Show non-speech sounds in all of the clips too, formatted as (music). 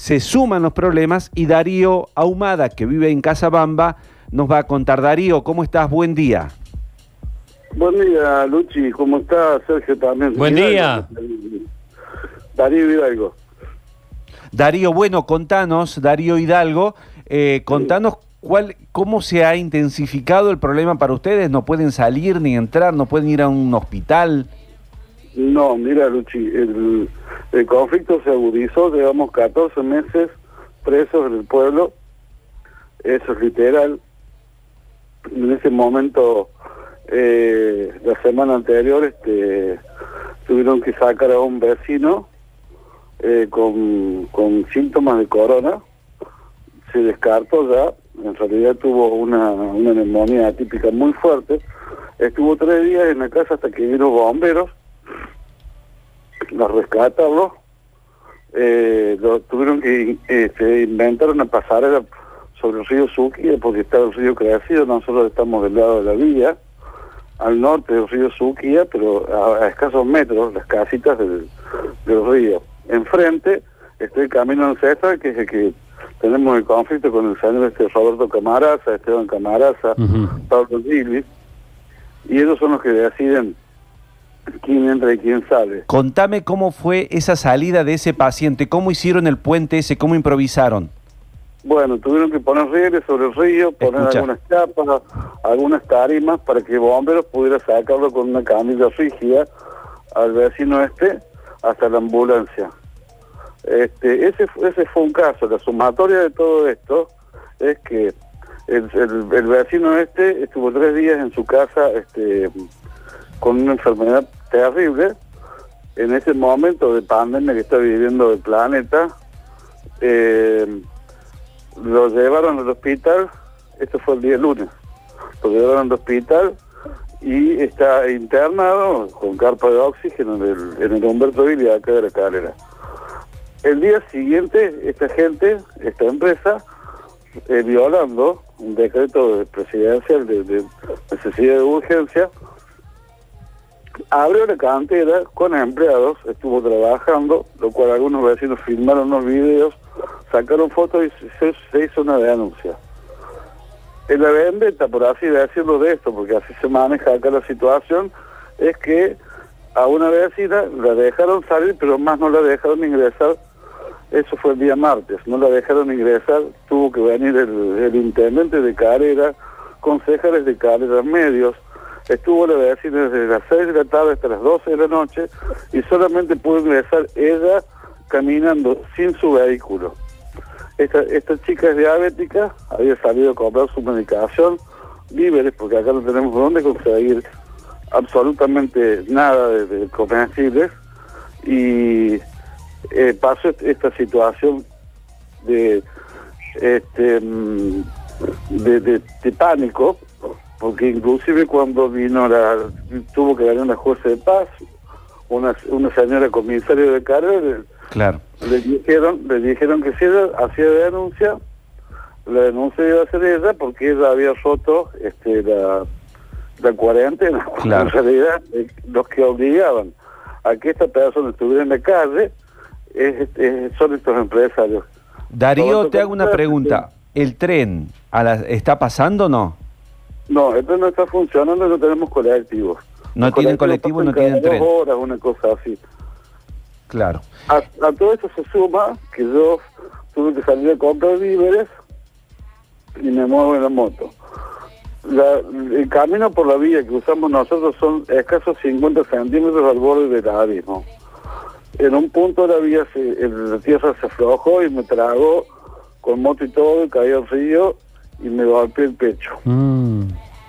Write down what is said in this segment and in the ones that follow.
se suman los problemas y Darío Ahumada, que vive en Casabamba, nos va a contar. Darío, ¿cómo estás? Buen día. Buen día, Luchi. ¿Cómo estás, Sergio? También. Buen día. Darío Hidalgo. Darío, bueno, contanos, Darío Hidalgo, eh, contanos cuál, cómo se ha intensificado el problema para ustedes. ¿No pueden salir ni entrar? ¿No pueden ir a un hospital? No, mira, Luchi, el, conflicto se agudizó, llevamos 14 meses presos en el pueblo, eso es literal. En ese momento, eh, la semana anterior, este, tuvieron que sacar a un vecino eh, con, con síntomas de corona, se descartó ya, en realidad tuvo una, una neumonía atípica muy fuerte, estuvo tres días en la casa hasta que vino bomberos, los rescataron, eh, lo, tuvieron que este, inventar una pasarela sobre el río Suquía porque está el río crecido, nosotros estamos del lado de la villa, al norte del río Suquía, pero a, escasos metros, las casitas del, del río. Enfrente está el camino ancestral, que es el que tenemos el conflicto con el señor este Roberto Camaraza, Esteban Camaraza, Pablo Gili, y ellos son los que deciden quién entra y quién sale. Contame cómo fue esa salida de ese paciente, cómo hicieron el puente ese, cómo improvisaron. Bueno, tuvieron que poner rieles sobre el río, poner Escucha. algunas chapas, algunas tarimas para que bomberos pudiera sacarlo con una camilla rígida al vecino este hasta la ambulancia. Este, ese, ese fue un caso. La sumatoria de todo esto es que el, el- el vecino este estuvo tres días en su casa este, con una enfermedad terrible. En ese momento de pandemia que está viviendo el planeta, eh, lo llevaron al hospital, esto fue el día lunes, lo llevaron al hospital y está internado con carpa de oxígeno en el, Humberto Villa de la calera. El día siguiente, esta gente, esta empresa, eh, violando un decreto de presidencial de, de necesidad de urgencia, abrió la cantera con empleados, estuvo trabajando, lo cual algunos vecinos filmaron los videos, sacaron fotos y se, hizo una denuncia. En la vendetta, por así decirlo de esto, porque así se maneja acá la situación, es que a una vecina la dejaron salir, pero más no la dejaron ingresar. Eso fue el día martes, no la dejaron ingresar, tuvo que venir el, el intendente de Carrera, concejales de Carrera Medios, estuvo la vecina desde las 6 de la tarde hasta las 12 de la noche y solamente pudo ingresar ella caminando sin su vehículo. Esta, esta chica es diabética, había salido a comprar su medicación, víveres, porque acá no tenemos dónde conseguir absolutamente nada de, de comestibles, y eh, pasó est- esta situación de, este, mm, de- de pánico, porque inclusive cuando vino la, tuvo que venir una jueza de paz, una, una señora comisario de carrera, Claro. le dijeron, le dijeron que si ella hacía denuncia, la denuncia iba a ser ella porque ella había roto este, la, la cuarentena. (laughs) Claro. En realidad, eh, los que obligaban a que esta persona estuviera en la calle es- es- son estos empresarios. Darío, te hago una pregunta. ¿El tren a la- está pasando o no? No, esto no está funcionando, no tenemos colectivos. No Los tienen colectivos colectivo, no tienen tren. dos horas, una cosa así. Claro. A, a todo eso se suma que yo tuve que salir a comprar víveres y me muevo en la moto. La- el camino por la vía que usamos nosotros son escasos 50 centímetros al borde del abismo. En un punto la vía, se- el- la tierra se aflojó y me tragó con moto y todo y caí al río y me golpeé el pecho. Mm.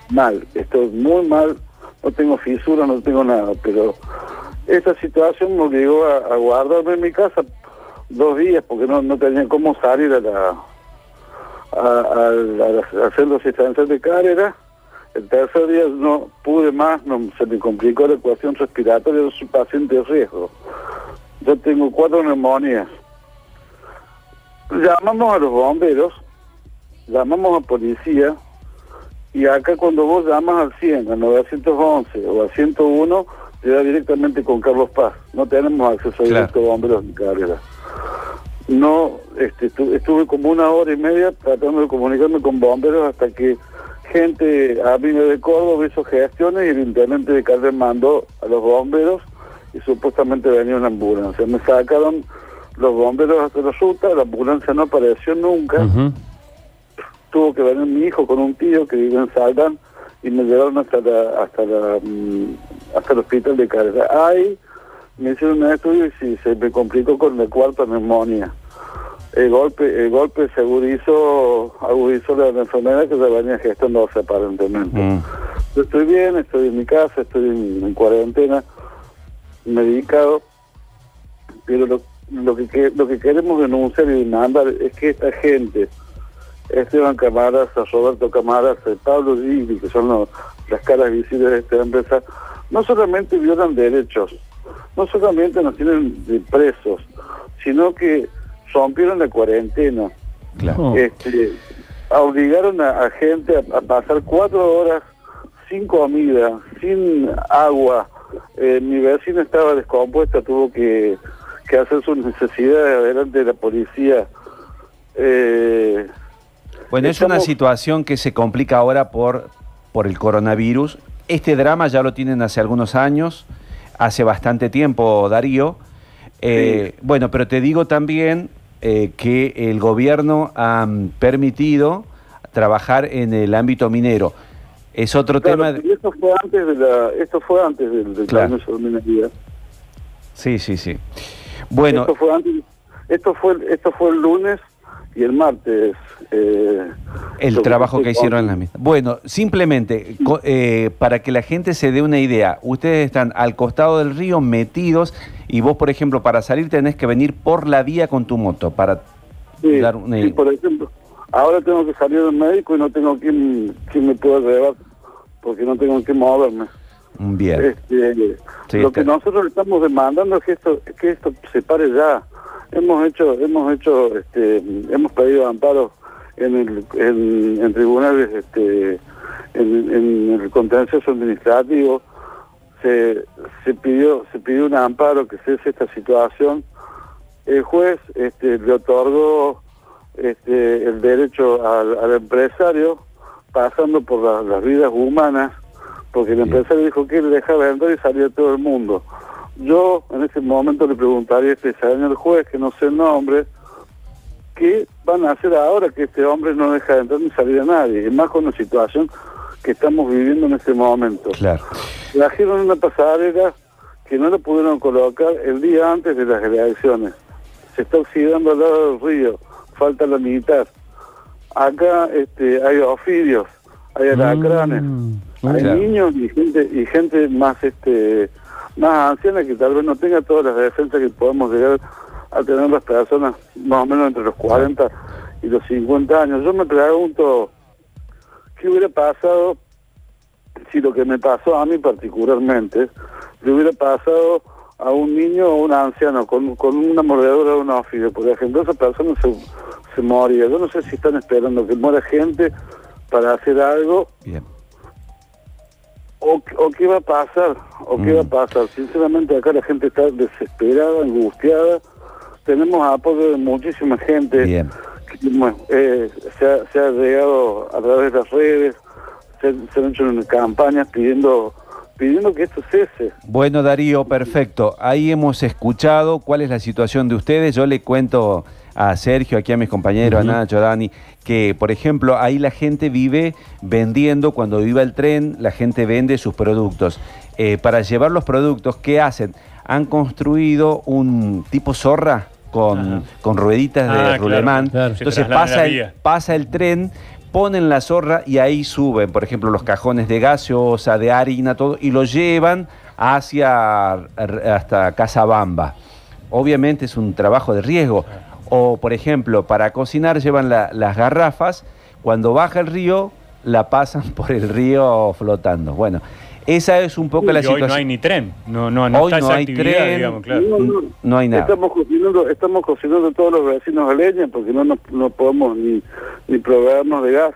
Mal, estoy muy mal, no tengo fisura, no tengo nada, pero esta situación me obligó a, a guardarme en mi casa dos días porque no, no tenía cómo salir a la a, a, a- a hacer los asistencias de carrera. El tercer día no pude más, no, se me complicó la ecuación respiratoria, yo soy paciente de riesgo. Yo tengo cuatro neumonías. Llamamos a los bomberos, llamamos a policía, y acá cuando vos llamas al 100, al 911 o al 101, te da directamente con Carlos Paz. No tenemos acceso Claro. directo a bomberos ni carrera. no, este, estu- estuve como una hora y media tratando de comunicarme con bomberos hasta que gente amiga de Córdoba hizo gestiones y el intendente de Calder mandó a los bomberos y supuestamente venía una ambulancia. Me sacaron los bomberos hasta la ruta, la ambulancia no apareció nunca. Tuvo que venir mi hijo con un tío que vive en Saldán y me llevaron hasta la, hasta la, mm, hasta el hospital de Carga. Ahí me hicieron un estudio y sí, se me complicó con la cuarta neumonía. El golpe, el golpe se agudizó, agudizó la, enfermedad que se venía gestándose aparentemente. Mm. Yo estoy bien, estoy en mi casa, estoy en, en cuarentena, medicado, pero lo, que- lo que queremos denunciar y demandar es que esta gente, Esteban Camaras, a Roberto Camaras, a Pablo Gili, que son los- las caras visibles de esta empresa, no solamente violan derechos, no solamente nos tienen de presos, sino que rompieron la cuarentena, Claro. Oh. este, obligaron a, a gente a, a pasar cuatro horas sin comida, sin agua. Eh, mi vecina estaba descompuesta, tuvo que, que hacer sus necesidades delante de la policía. Eh, Bueno, es una situación que se complica ahora por, por el coronavirus. Este drama ya lo tienen hace algunos años, hace bastante tiempo, Darío. Eh, Bueno, pero te digo también eh, que el gobierno ha permitido trabajar en el ámbito minero. Es otro claro, tema... de- y esto fue antes de la, esto fue antes del, del Claro. de minería. Sí, sí, sí. Bueno, esto fue antes, esto fue, esto fue el lunes y el martes. Eh, El trabajo fue que hicieron en la misma. Bueno, simplemente eh, para que la gente se dé una idea, ustedes están al costado del río metidos y vos, por ejemplo, para salir tenés que venir por la vía con tu moto para Sí, dar una sí, por ejemplo, ahora tengo que salir del médico y no tengo quien, quien me pueda llevar porque no tengo que moverme. bien. Este, Sí, lo está- que nosotros estamos demandando es que esto, que esto se pare ya. Hemos hecho, hemos hecho, este, hemos pedido amparo en el, en, en tribunales, este, en, en el contencioso administrativo. Se, se pidió, se pidió un amparo que cese esta situación. El juez, este, le otorgó, este, el derecho al, al empresario, pasando por la- las vidas humanas, porque el empresario dijo que él dejaba entrar y salía todo el mundo. Yo en ese momento le preguntaría a este señor juez, que no sé el nombre, ¿qué van a hacer ahora que este hombre no deja de entrar ni salir a nadie? Y más con la situación que estamos viviendo en este momento. Claro. Trajeron una pasarela que no la pudieron colocar el día antes de las elecciones. Se está oxidando al lado del río, falta la mitad. Acá este, hay ofidios, hay alacranes, Mm, hay claro. niños y gente y gente más este más anciana que tal vez no tenga todas las defensas que podemos llegar a tener las personas más o menos entre los 40 y los 50 años. Yo me pregunto qué hubiera pasado si lo que me pasó a mí particularmente le hubiera pasado a un niño o un anciano con, con una mordedura de un ofidio, por ejemplo, esa persona se, se moría. Yo no sé si están esperando que muera gente para hacer algo Bien. o, o qué va a pasar, o qué Mm. va a pasar. Sinceramente acá la gente está desesperada, angustiada. Tenemos apoyo de muchísima gente. Bien. bueno, eh, se, ha, se ha llegado a través de las redes, se, se han hecho campañas pidiendo pidiendo que esto cese. Bueno, Darío, perfecto. Ahí hemos escuchado cuál es la situación de ustedes. Yo le cuento a Sergio, aquí a mis compañeros, Ujú. a Nacho, a Dani, que, por ejemplo, ahí la gente vive vendiendo, cuando viva el tren, la gente vende sus productos. Eh, para llevar los productos, ¿qué hacen? Han construido un tipo zorra con, con rueditas de Ah, rulemán. claro. Entonces pasa el, pasa el tren, ponen la zorra y ahí suben, por ejemplo, los cajones de gaseosa, de harina, todo, y lo llevan hacia hasta Casabamba. Obviamente es un trabajo de riesgo. O, por ejemplo, para cocinar llevan la- las garrafas, cuando baja el río, la pasan (laughs) por el río flotando. Bueno, esa es un poco la y hoy situación. no hay ni tren. No, no, no Hoy está no esa hay tren. digamos, claro. No, no. No hay nada. Estamos cocinando, estamos cocinando todos los vecinos a leña porque no, nos- no podemos ni, ni proveernos de gas.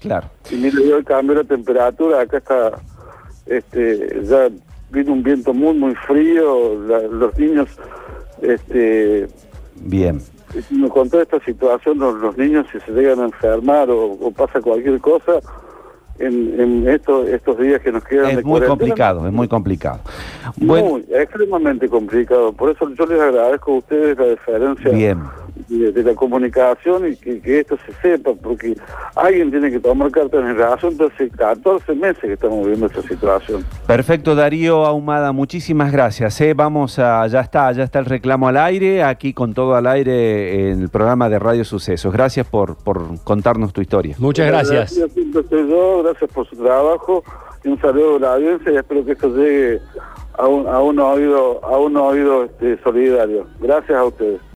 Claro. Y mire, yo el cambio de temperatura, acá está, este, ya vino un viento muy, muy frío, la- los niños, este, Bien. con toda esta situación los, los niños si se llegan a enfermar o, o pasa cualquier cosa, en, en estos, estos días que nos quedan Es de muy complicado, es muy complicado. Bueno, Muy, extremadamente complicado. Por eso yo les agradezco a ustedes la diferencia bien. De, de la comunicación y que, que esto se sepa, porque alguien tiene que tomar cartas en el asunto. Hace 14 meses que estamos viviendo esta situación. Perfecto, Darío Ahumada, muchísimas gracias. ¿eh? Vamos a, ya está, ya está el reclamo al aire, aquí con todo al aire en el programa de Radio Sucesos. Gracias por, por contarnos tu historia. Muchas gracias. Yo, gracias por su trabajo y un saludo a la audiencia y espero que esto llegue a un, a un oído, a un oído este, solidario. Gracias a ustedes.